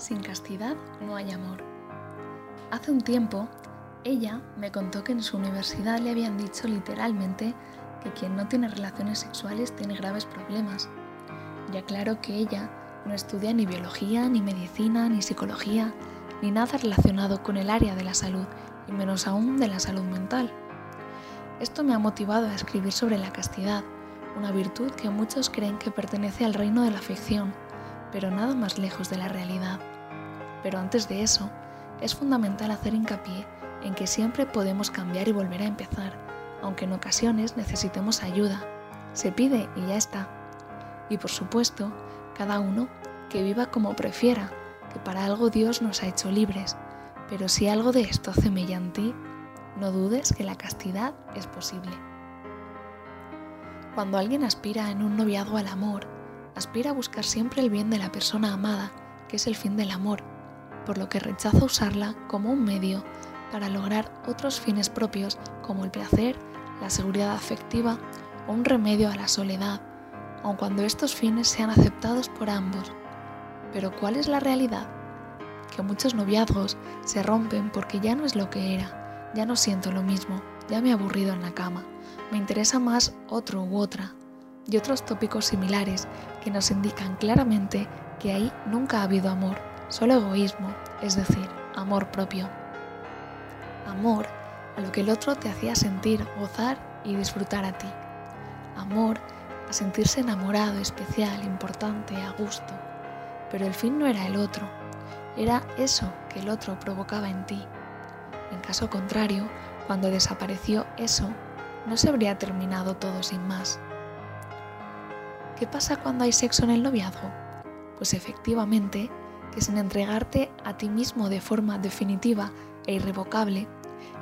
Sin castidad no hay amor. Hace un tiempo, ella me contó que en su universidad le habían dicho literalmente que quien no tiene relaciones sexuales tiene graves problemas. Ya claro que ella no estudia ni biología, ni medicina, ni psicología, ni nada relacionado con el área de la salud, y menos aún de la salud mental. Esto me ha motivado a escribir sobre la castidad, una virtud que muchos creen que pertenece al reino de la ficción, pero nada más lejos de la realidad. Pero antes de eso, es fundamental hacer hincapié en que siempre podemos cambiar y volver a empezar, aunque en ocasiones necesitemos ayuda. Se pide y ya está. Y por supuesto, cada uno que viva como prefiera, que para algo Dios nos ha hecho libres, pero si algo de esto hace mella en no dudes que la castidad es posible. Cuando alguien aspira en un noviazgo al amor, aspira a buscar siempre el bien de la persona amada, que es el fin del amor, por lo que rechaza usarla como un medio para lograr otros fines propios como el placer, la seguridad afectiva o un remedio a la soledad, aun cuando estos fines sean aceptados por ambos. Pero ¿cuál es la realidad? Que muchos noviazgos se rompen porque ya no es lo que era, ya no siento lo mismo, ya me he aburrido en la cama, me interesa más otro u otra, y otros tópicos similares que nos indican claramente que ahí nunca ha habido amor solo egoísmo, es decir, amor propio. Amor a lo que el otro te hacía sentir, gozar y disfrutar a ti. Amor a sentirse enamorado, especial, importante, a gusto. Pero el fin no era el otro, era eso que el otro provocaba en ti. En caso contrario, cuando desapareció eso, no se habría terminado todo sin más. ¿Qué pasa cuando hay sexo en el noviazgo? Pues efectivamente, que sin entregarte a ti mismo de forma definitiva e irrevocable,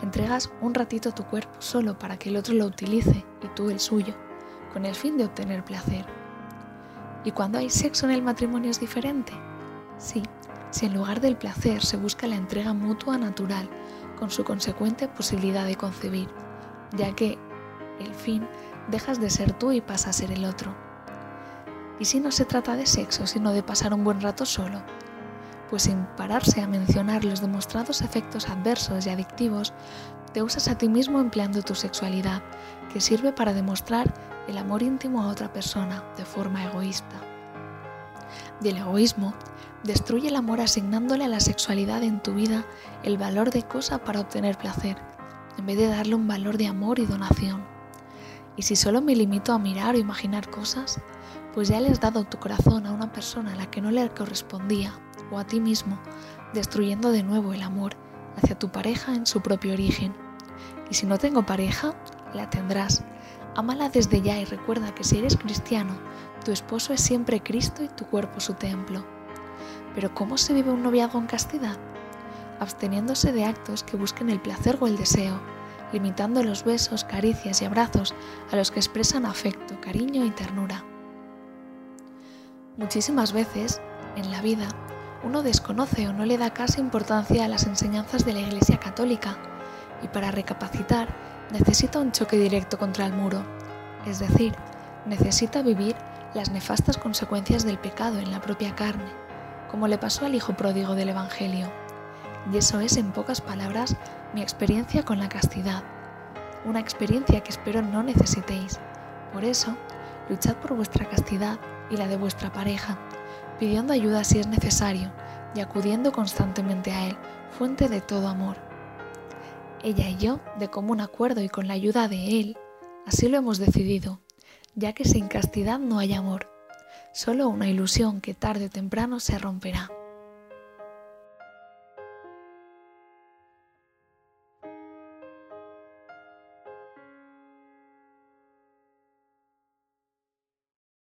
entregas un ratito tu cuerpo solo para que el otro lo utilice y tú el suyo, con el fin de obtener placer. ¿Y cuando hay sexo en el matrimonio es diferente? Sí, si en lugar del placer se busca la entrega mutua natural, con su consecuente posibilidad de concebir, ya que el fin dejas de ser tú y pasa a ser el otro. ¿Y si no se trata de sexo, sino de pasar un buen rato solo? pues sin pararse a mencionar los demostrados efectos adversos y adictivos, te usas a ti mismo empleando tu sexualidad, que sirve para demostrar el amor íntimo a otra persona de forma egoísta. Y egoísmo destruye el amor asignándole a la sexualidad en tu vida el valor de cosa para obtener placer, en vez de darle un valor de amor y donación. Y si solo me limito a mirar o imaginar cosas, pues ya le has dado tu corazón a una persona a la que no le correspondía o a ti mismo, destruyendo de nuevo el amor hacia tu pareja en su propio origen. Y si no tengo pareja, la tendrás. Ámala desde ya y recuerda que si eres cristiano, tu esposo es siempre Cristo y tu cuerpo su templo. Pero ¿cómo se vive un noviazgo en castidad? Absteniéndose de actos que busquen el placer o el deseo, limitando los besos, caricias y abrazos a los que expresan afecto, cariño y ternura. Muchísimas veces, en la vida, uno desconoce o no le da casi importancia a las enseñanzas de la Iglesia Católica y para recapacitar necesita un choque directo contra el muro, es decir, necesita vivir las nefastas consecuencias del pecado en la propia carne, como le pasó al hijo pródigo del Evangelio. Y eso es, en pocas palabras, mi experiencia con la castidad, una experiencia que espero no necesitéis. Por eso, luchad por vuestra castidad y la de vuestra pareja, pidiendo ayuda si es necesario y acudiendo constantemente a Él, fuente de todo amor. Ella y yo, de común acuerdo y con la ayuda de Él, así lo hemos decidido, ya que sin castidad no hay amor, solo una ilusión que tarde o temprano se romperá.